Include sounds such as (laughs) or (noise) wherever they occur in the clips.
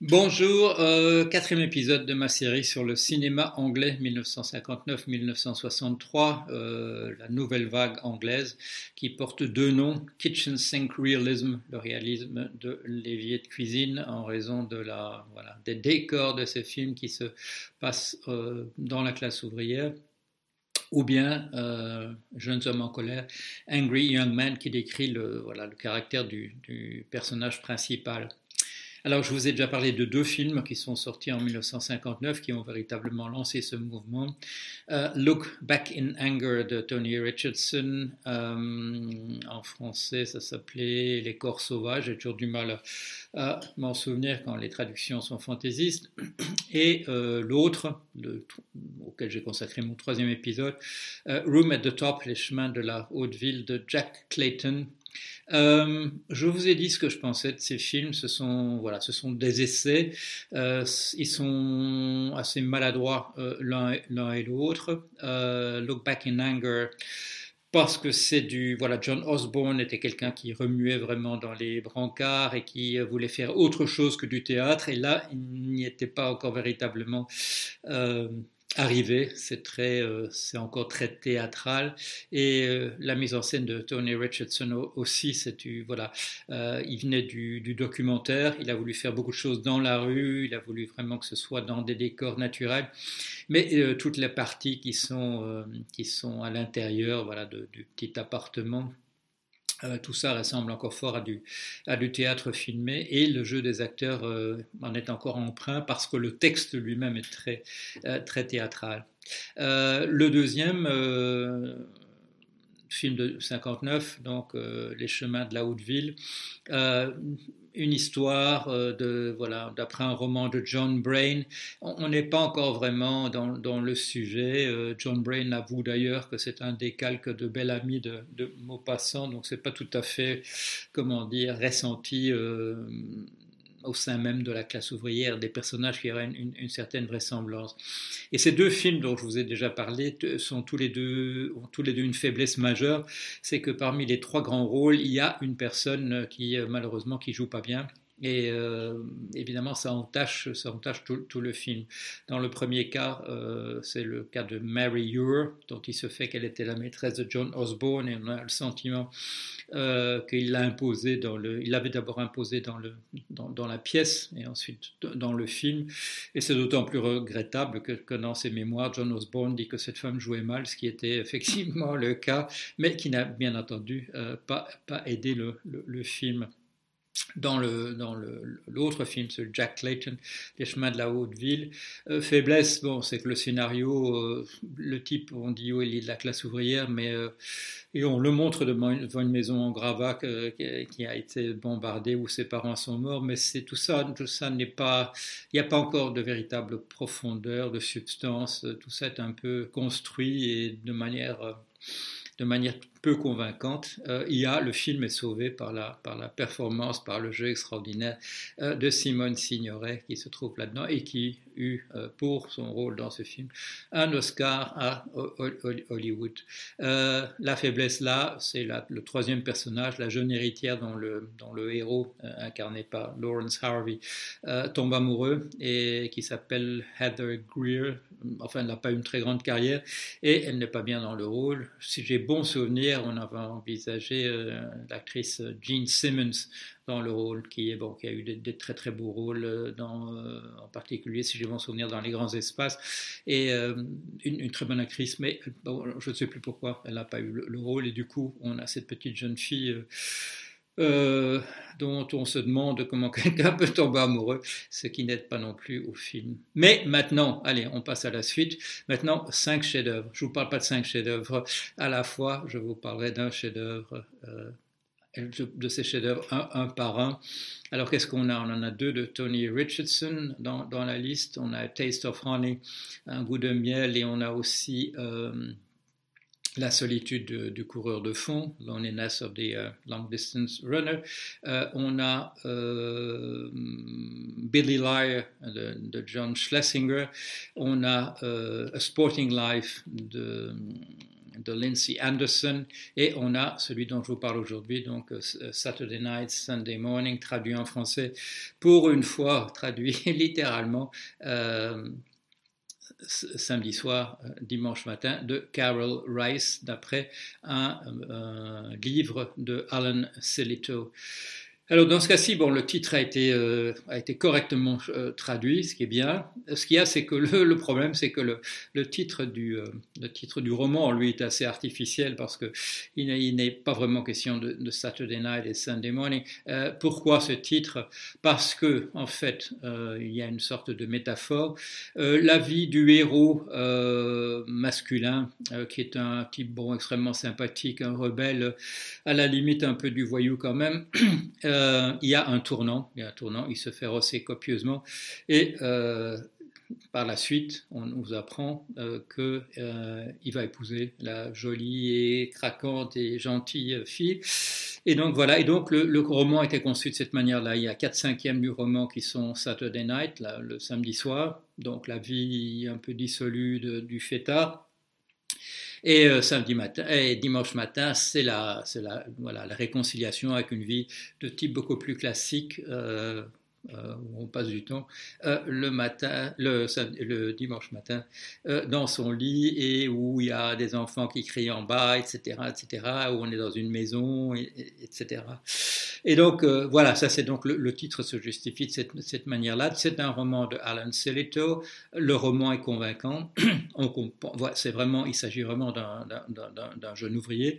Bonjour, euh, quatrième épisode de ma série sur le cinéma anglais 1959-1963, euh, la nouvelle vague anglaise qui porte deux noms, Kitchen Sink Realism, le réalisme de l'évier de cuisine en raison des décors de ces films qui se passent euh, dans la classe ouvrière, ou bien Jeunes hommes en colère, Angry Young Man qui décrit le, caractère du personnage principal. Alors, je vous ai déjà parlé de deux films qui sont sortis en 1959 qui ont véritablement lancé ce mouvement. Euh, Look Back in Anger de Tony Richardson. Euh, en français, ça s'appelait Les corps sauvages. J'ai toujours du mal à, m'en souvenir quand les traductions sont fantaisistes. (clears throat) Et euh, l'autre, auquel j'ai consacré mon troisième épisode, Room at the Top, Les chemins de la haute ville de Jack Clayton. Euh, je vous ai dit ce que je pensais de ces films. Ce sont, voilà, ce sont des essais. Euh, ils sont assez maladroits euh, l'un et l'autre. Look Back in Anger parce que c'est du voilà John Osborne était quelqu'un qui remuait vraiment dans les brancards et qui voulait faire autre chose que du théâtre et là il n'y était pas encore véritablement arrivé, c'est très, euh, c'est encore très théâtral. Et euh, la mise en scène de Tony Richardson aussi, c'est du voilà, euh, il venait du, du, documentaire, il a voulu faire beaucoup de choses dans la rue, il a voulu vraiment que ce soit dans des décors naturels, mais toutes les parties qui sont qui sont à l'intérieur, voilà, du petit appartement euh, tout ça ressemble encore fort à du, théâtre filmé et le jeu des acteurs euh, en est encore emprunt parce que le texte lui-même est très, euh, très théâtral. le deuxième film de 59, donc Les chemins de la haute ville, une histoire euh, de voilà d'après un roman de John Brain. On n'est pas encore vraiment dans, dans le sujet. Euh, John Brain avoue d'ailleurs que c'est un décalque de Bel Ami de, de Maupassant, donc c'est pas tout à fait comment dire ressenti. Euh, au sein même de la classe ouvrière, des personnages qui auraient une, certaine vraisemblance. Et ces deux films dont je vous ai déjà parlé sont tous les deux, ont tous les deux une faiblesse majeure, c'est que parmi les trois grands rôles, il y a une personne qui malheureusement qui joue pas bien, et euh, évidemment, ça entache, ça entache tout, le film. Dans le premier cas, euh, c'est le cas de Mary Ure, dont il se fait qu'elle était la maîtresse de John Osborne, et on a le sentiment euh, qu'il l'a imposé dans le. Il l'avait d'abord imposé dans, le, dans, la pièce et ensuite dans le film. Et c'est d'autant plus regrettable que, dans ses mémoires, John Osborne dit que cette femme jouait mal, ce qui était effectivement le cas, mais qui n'a bien entendu pas, pas aidé le, le film dans le dans l'autre film, ce Jack Clayton, Les chemins de la haute ville. Euh, faiblesse, bon, c'est que le scénario, euh, le type, on dit, oh, il est de la classe ouvrière, mais euh, et on le montre devant une, devant une maison en gravat qui a été bombardée où ses parents sont morts, mais c'est tout ça, tout ça n'est pas, il n'y a pas encore de véritable profondeur, de substance. Tout ça est un peu construit et de manière de manière peu convaincante. Euh, il y a, le film est sauvé par la, performance, par le jeu extraordinaire euh, de Simone Signoret qui se trouve là-dedans et qui eut euh, pour son rôle dans ce film un Oscar à Hollywood. la faiblesse là, c'est le troisième personnage, la jeune héritière dont le, dont le héros, incarné par Lawrence Harvey, tombe amoureux et qui s'appelle Heather Greer. Enfin, elle n'a pas une très grande carrière et elle n'est pas bien dans le rôle. Si j'ai bon souvenir, on avait envisagé euh, l'actrice Jean Simmons dans le rôle, qui, est, bon, qui a eu des, très très beaux rôles, euh, euh, en particulier, si j'ai bon souvenir, dans les grands espaces, et une, très bonne actrice, mais je ne sais plus pourquoi elle n'a pas eu le, rôle, et du coup, on a cette petite jeune fille. Dont on se demande comment (laughs) quelqu'un peut tomber amoureux, ce qui n'aide pas non plus au film. Mais maintenant, allez, on passe à la suite. Maintenant, cinq chefs-d'œuvre. Je vous parle pas de cinq chefs-d'œuvre à la fois, je vous parlerai d'un chef-d'œuvre. Euh, de ces chefs-d'œuvre un, par un. Alors qu'est-ce qu'on a? On en a deux de Tony Richardson dans, dans, la liste. On a Taste of Honey, un goût de miel, et on a aussi euh, la solitude du, coureur de fond, Loneliness of the uh, Long Distance Runner. Euh, on a euh, Billy Liar de, John Schlesinger. On a euh, A Sporting Life de de Lindsay Anderson. Et on a celui dont je vous parle aujourd'hui, donc Saturday Night, Sunday Morning, traduit en français, pour une fois, traduit (laughs) littéralement samedi soir, euh, dimanche matin, de Carol Rice, d'après un, un, livre de Alan Selito. Alors dans ce cas-ci, bon, le titre a été, euh, a été correctement euh, traduit, ce qui est bien. Ce qu'il y a, c'est que le, le problème, c'est que le, le, titre du, euh, le titre du roman, lui, est assez artificiel parce que il n'est pas vraiment question de, de, Saturday Night et Sunday Morning. Pourquoi ce titre? Parce que, en fait, il y a une sorte de métaphore. la vie du héros masculin, qui est un type bon extrêmement sympathique, un rebelle, à la limite un peu du voyou quand même. (clears throat) euh, il y a un tournant, il y a un tournant, il se fait rosser copieusement et euh, par la suite, on nous apprend euh, qu'il euh, va épouser la jolie et craquante et gentille fille. Et donc voilà, et donc le, le roman été conçu de cette manière-là. Il y a 4 cinquièmes du roman qui sont Saturday Night, le samedi soir, donc la vie un peu dissolue du fêtard. Et euh, samedi matin et dimanche matin, c'est la, la, voilà, la réconciliation avec une vie de type beaucoup plus classique. Euh, euh, où on passe du temps euh, le matin, le, le dimanche matin, euh, dans son lit et où il y a des enfants qui crient en bas, etc., etc., où on est dans une maison, et, etc. Et donc euh, voilà, ça c'est donc le, titre se justifie de cette, cette manière-là. C'est un roman de Alan. Le roman est convaincant. (clears throat) c'est vraiment, il s'agit vraiment d'un jeune ouvrier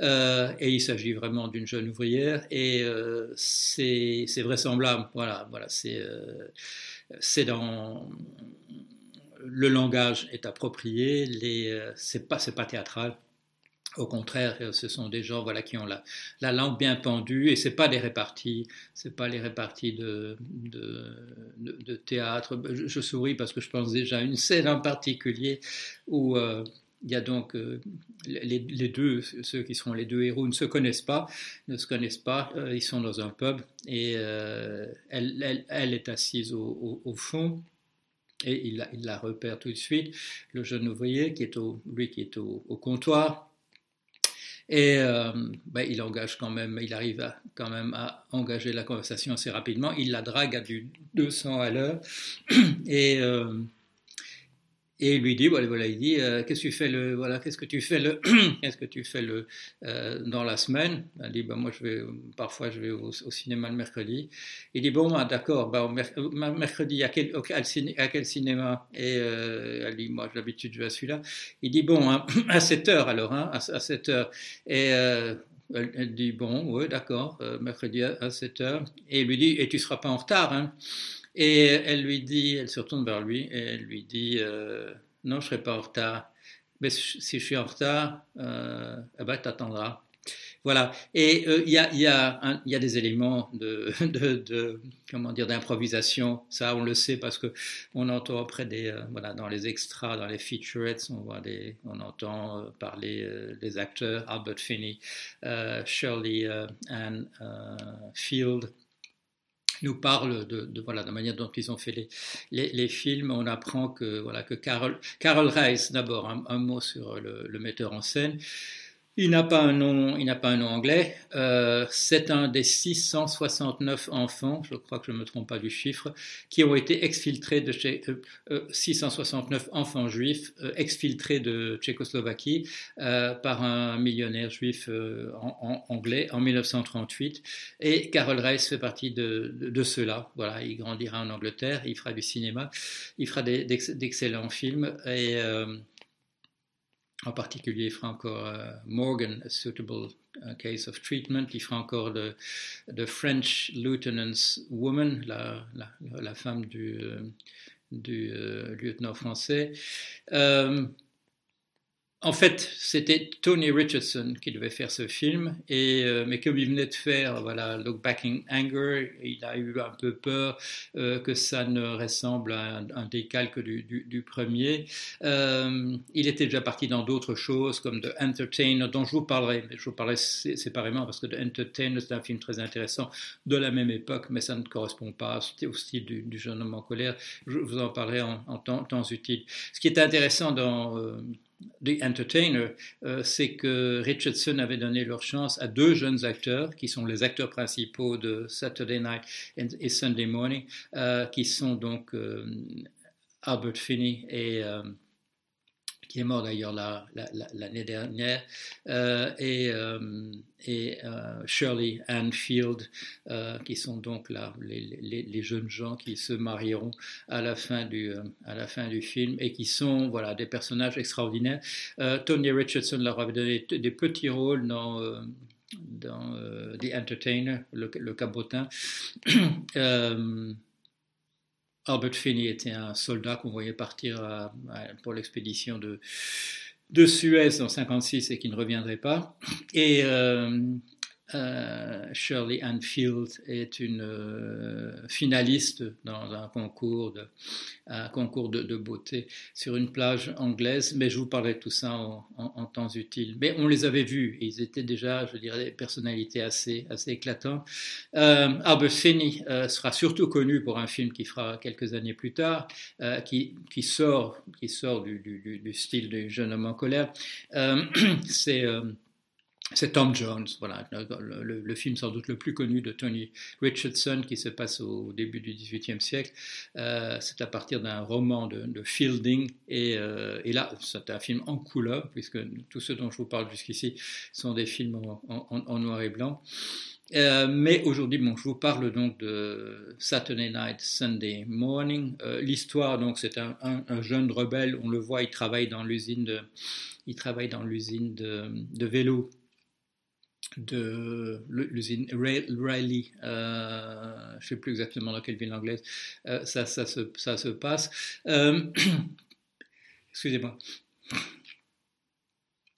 euh, et il s'agit vraiment d'une jeune ouvrière et euh, c'est vraisemblable. Voilà, voilà, c'est c'est dans le langage est approprié, les c'est pas pas théâtral. Au contraire, ce sont des gens voilà, qui ont la, la langue bien pendue et c'est pas des réparties, c'est pas les réparties de, de, théâtre. Je, souris parce que je pense déjà à une scène en particulier où euh, il y a donc euh, les, deux, ceux qui seront les deux héros ne se connaissent pas, ne se connaissent pas, euh, ils sont dans un pub et euh, elle, est assise au, fond et il la, repère tout de suite, le jeune ouvrier qui est au, lui qui est au, comptoir et ben, il engage quand même, il arrive à, quand même à engager la conversation assez rapidement. Il la drague à du 200 à l'heure. Et et il lui dit, voilà, il dit, euh, qu'est-ce que tu fais le, voilà, qu'est-ce que tu fais le, (clears throat) qu'est-ce que tu fais le, euh, dans la semaine? Elle dit, bah, moi, je vais, parfois, je vais au, cinéma le mercredi. Il dit, bon, bah, d'accord, bah, mercredi, à quel, cinéma? Et euh, elle dit, moi, d'habitude, je vais à celui-là. Il dit, bon, hein, (clears throat) à 7 heures, alors, hein, à, à 7 heures. Euh, elle, dit, bon, oui, d'accord, euh, mercredi à, à 7 heures. Et il lui dit, et tu seras pas en retard, hein et elle lui dit, elle se retourne vers lui et elle lui dit euh, Non, je ne serai pas en retard. Mais si je suis en retard, euh, eh ben. Voilà. Et euh, il y, a, y, a y, a, des éléments (laughs) de, comment dire d'improvisation. Ça, on le sait parce que on entend après des euh, voilà dans les extras, dans les featurettes, on voit des, on entend euh, parler des acteurs Albert Finney, Shirley Ann Field nous parle de, voilà, de la manière dont ils ont fait les, les, les, films. On apprend que, voilà, que Carol, Carol Rice, d'abord, un, mot sur le metteur en scène. Il n'a pas un nom, il n'a pas un nom anglais. Euh, c'est un des 669 enfants, je crois que je ne me trompe pas du chiffre, qui ont été exfiltrés de chez euh, euh, 669 enfants juifs euh, exfiltrés de Tchécoslovaquie euh, par un millionnaire juif euh, en, en, anglais en 1938. Et Carol Rice fait partie de, de, de ceux-là. Voilà, il grandira en Angleterre, il fera du cinéma, il fera d'excellents films et en particulier, il fera encore uh, Morgan, A Suitable uh, Case of Treatment. Il fera encore The, French Lieutenant's Woman, la, femme du, euh, du euh, lieutenant français. Euh, en fait, c'était Tony Richardson qui devait faire ce film, et, euh, mais comme il venait de faire voilà, Look Back in Anger, il a eu un peu peur euh, que ça ne ressemble à un, décalque du, du, du premier. Euh, il était déjà parti dans d'autres choses, comme The Entertainer, dont je vous parlerai, mais je vous parlerai séparément, parce que The Entertainer, c'est un film très intéressant de la même époque, mais ça ne correspond pas au style du, du jeune homme en colère. Je vous en parlerai en, temps, temps utile. Ce qui est intéressant dans The Entertainer, c'est que Richardson avait donné leur chance à deux jeunes acteurs qui sont les acteurs principaux de Saturday Night et Sunday Morning, qui sont donc Albert Finney et qui est mort d'ailleurs l'année dernière, euh, et, euh, euh, Shirley Anfield, qui sont donc là les, jeunes gens qui se marieront à la fin du, à la fin du film et qui sont voilà, des personnages extraordinaires. Tony Richardson leur avait donné des petits rôles dans dans The Entertainer, le, le cabotin. (clears throat) Albert Finney était un soldat qu'on voyait partir pour l'expédition de, de Suez en 56 et qui ne reviendrait pas. Et euh, euh, Shirley Anfield est une euh, finaliste dans un concours de, concours de, beauté sur une plage anglaise, mais je vous parlerai de tout ça en, temps utile. Mais on les avait vus, ils étaient déjà, je dirais, des personnalités assez, assez éclatantes. Euh, Finney sera surtout connu pour un film qui fera quelques années plus tard, qui, qui, sort, qui sort du, du, du, style du jeune homme en colère. (clears throat) C'est c'est Tom Jones, voilà, le, film sans doute le plus connu de Tony Richardson qui se passe au début du XVIIIe siècle. Euh, c'est à partir d'un roman de, Fielding euh, et, là c'est un film en couleur puisque tous ceux dont je vous parle jusqu'ici sont des films en, noir et blanc. Euh, mais aujourd'hui, bon, je vous parle donc de Saturday Night, Sunday Morning. L'histoire, donc, c'est un, jeune rebelle. On le voit, il travaille dans l'usine de, il travaille dans l'usine de, de de l'usine Riley, euh, je ne sais plus exactement dans quelle ville anglaise euh, ça, ça, se, ça, se, passe. Euh, (coughs) excusez-moi.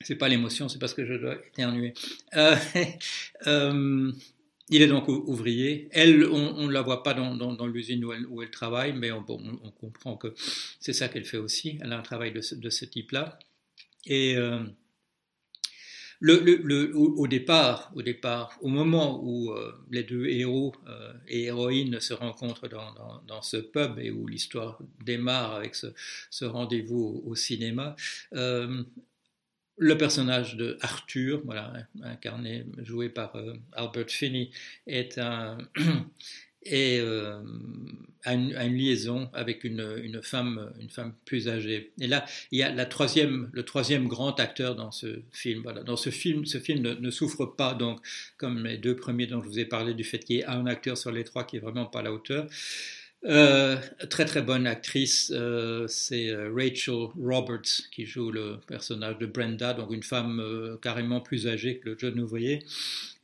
C'est pas l'émotion, c'est parce que je dois éternuer. (laughs) il est donc ouvrier. Elle, on ne la voit pas dans, dans, l'usine où elle, où elle, travaille, mais on, on, comprend que c'est ça qu'elle fait aussi. Elle a un travail de ce, de ce type-là. Et au, départ, au départ, au moment où euh, les deux héros euh, et héroïnes se rencontrent dans, ce pub et où l'histoire démarre avec ce, rendez-vous au, cinéma, euh, le personnage de Arthur, incarné, joué par Albert Finney, est un, (clears throat) et euh, a, une, liaison avec une, femme, une femme plus âgée. Et là, il y a le troisième grand acteur dans ce film. Dans ce film, ce film ne, souffre pas, donc, comme les deux premiers dont je vous ai parlé, du fait qu'il y ait un acteur sur les trois qui est vraiment pas à la hauteur. Euh, très très bonne actrice, euh, c'est euh, Rachel Roberts qui joue le personnage de Brenda, donc une femme carrément plus âgée que le jeune ouvrier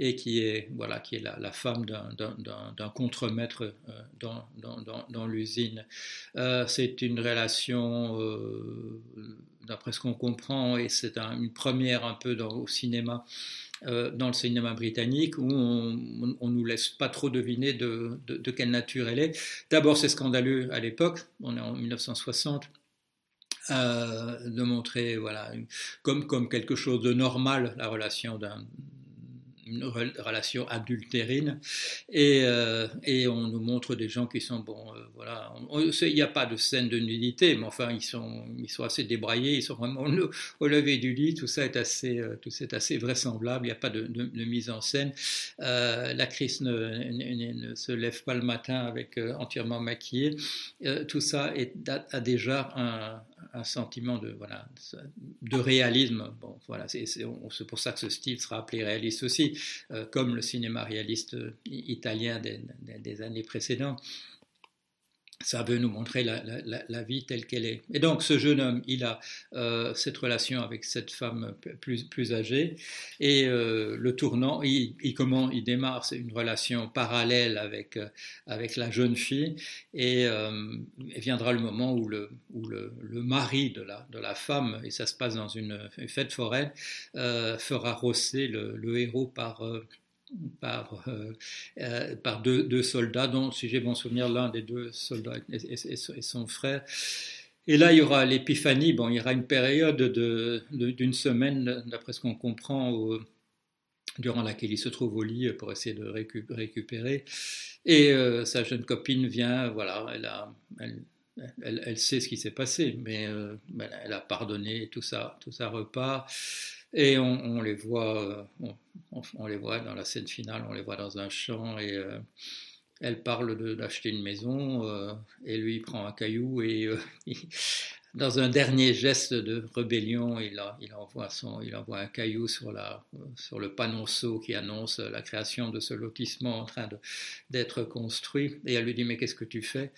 et qui est voilà qui est la, femme d'un contremaître dans, dans, l'usine. c'est une relation d'après ce qu'on comprend et c'est une première un peu au cinéma euh, dans le cinéma britannique où on ne nous laisse pas trop deviner de, quelle nature elle est. D'abord, c'est scandaleux à l'époque, on est en 1960. Euh, de montrer voilà comme quelque chose de normal la relation d'un une relation adultérine et, euh, et, on nous montre des gens qui sont bon euh, voilà il n'y a pas de scène de nudité mais enfin ils sont ils sont assez débraillés ils sont vraiment au, lever du lit tout ça est assez euh, tout ça est assez vraisemblable il n'y a pas de, mise en scène. L'actrice ne, ne, se lève pas le matin avec entièrement maquillée. Tout ça est, a déjà un, un sentiment de, voilà, de réalisme. Bon, voilà, c'est pour ça que ce style sera appelé réaliste aussi, euh, comme le cinéma réaliste italien des, des années précédentes ça veut nous montrer la, vie telle qu'elle est. Et donc ce jeune homme, il a euh, cette relation avec cette femme plus, plus âgée, et euh, le tournant, il, comment il démarre, une relation parallèle avec, euh, avec la jeune fille, et viendra le moment où le, où le, mari de la, de la femme, et ça se passe dans une, fête foraine, fera rosser le, le héros par par, euh, euh, par deux, soldats, dont, si j'ai bon souvenir, l'un des deux soldats est, son frère. Et là, il y aura l'épiphanie. Bon, il y aura une période d'une semaine, d'après ce qu'on comprend, durant laquelle il se trouve au lit pour essayer de récupérer. Et euh, sa jeune copine vient, voilà, elle, elle, elle, sait ce qui s'est passé, mais elle a pardonné, tout ça, tout ça repart. Et on, les voit, on, les voit dans la scène finale, on les voit dans un champ et elle parle d'acheter une maison et lui prend un caillou et (laughs) dans un dernier geste de rébellion, il, envoie, un caillou sur, la, sur le panonceau qui annonce la création de ce lotissement en train d'être construit. Et elle lui dit, mais qu'est-ce que tu fais?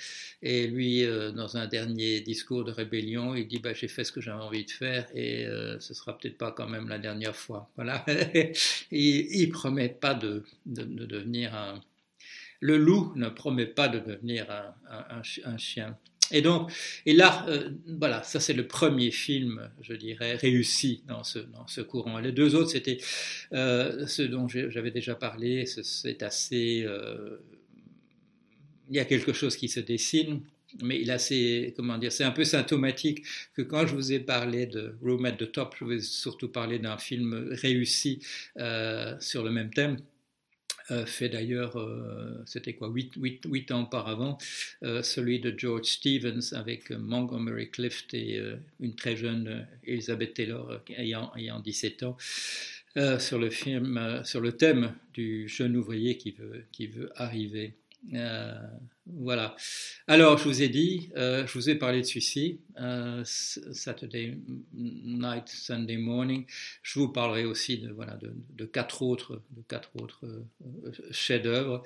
Et lui, euh, dans un dernier discours de rébellion, il dit, bah, j'ai fait ce que j'avais envie de faire et euh, ce sera peut-être pas quand même la dernière fois. (laughs) Il ne promet pas de, de, devenir un... Le loup ne promet pas de devenir un chien. Et donc, et là, euh, voilà, ça c'est le premier film, je dirais, réussi dans ce, dans ce courant. Les deux autres, c'était euh, ce dont j'avais déjà parlé, c'est assez... Euh, il y a quelque chose qui se dessine, mais il a assez, comment dire, c'est un peu symptomatique que quand je vous ai parlé de Room at the Top, je vous ai surtout parlé d'un film réussi sur le même thème. Euh, fait d'ailleurs, euh, c'était quoi, huit, ans auparavant, euh, celui de George Stevens avec Montgomery Clift et une très jeune Elizabeth Taylor ayant, ayant 17 ans. sur le film, sur le thème du jeune ouvrier qui veut, qui veut arriver. Voilà. Alors, je vous ai dit, euh, je vous ai parlé de celui-ci, euh, Saturday Night, Sunday Morning. Je vous parlerai aussi de, voilà, de, quatre autres, de autres euh, chefs-d'œuvre.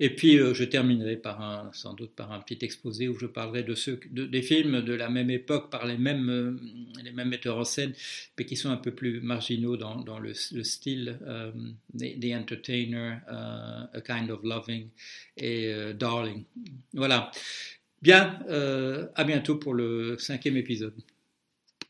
Et puis, je terminerai par un, sans doute par un petit exposé où je parlerai de ceux, des films de la même époque par les mêmes, les mêmes metteurs en scène, mais qui sont un peu plus marginaux dans, dans le, style. The, Entertainer, A Kind of Loving et Darling. Voilà. Bien, euh, à bientôt pour le cinquième épisode.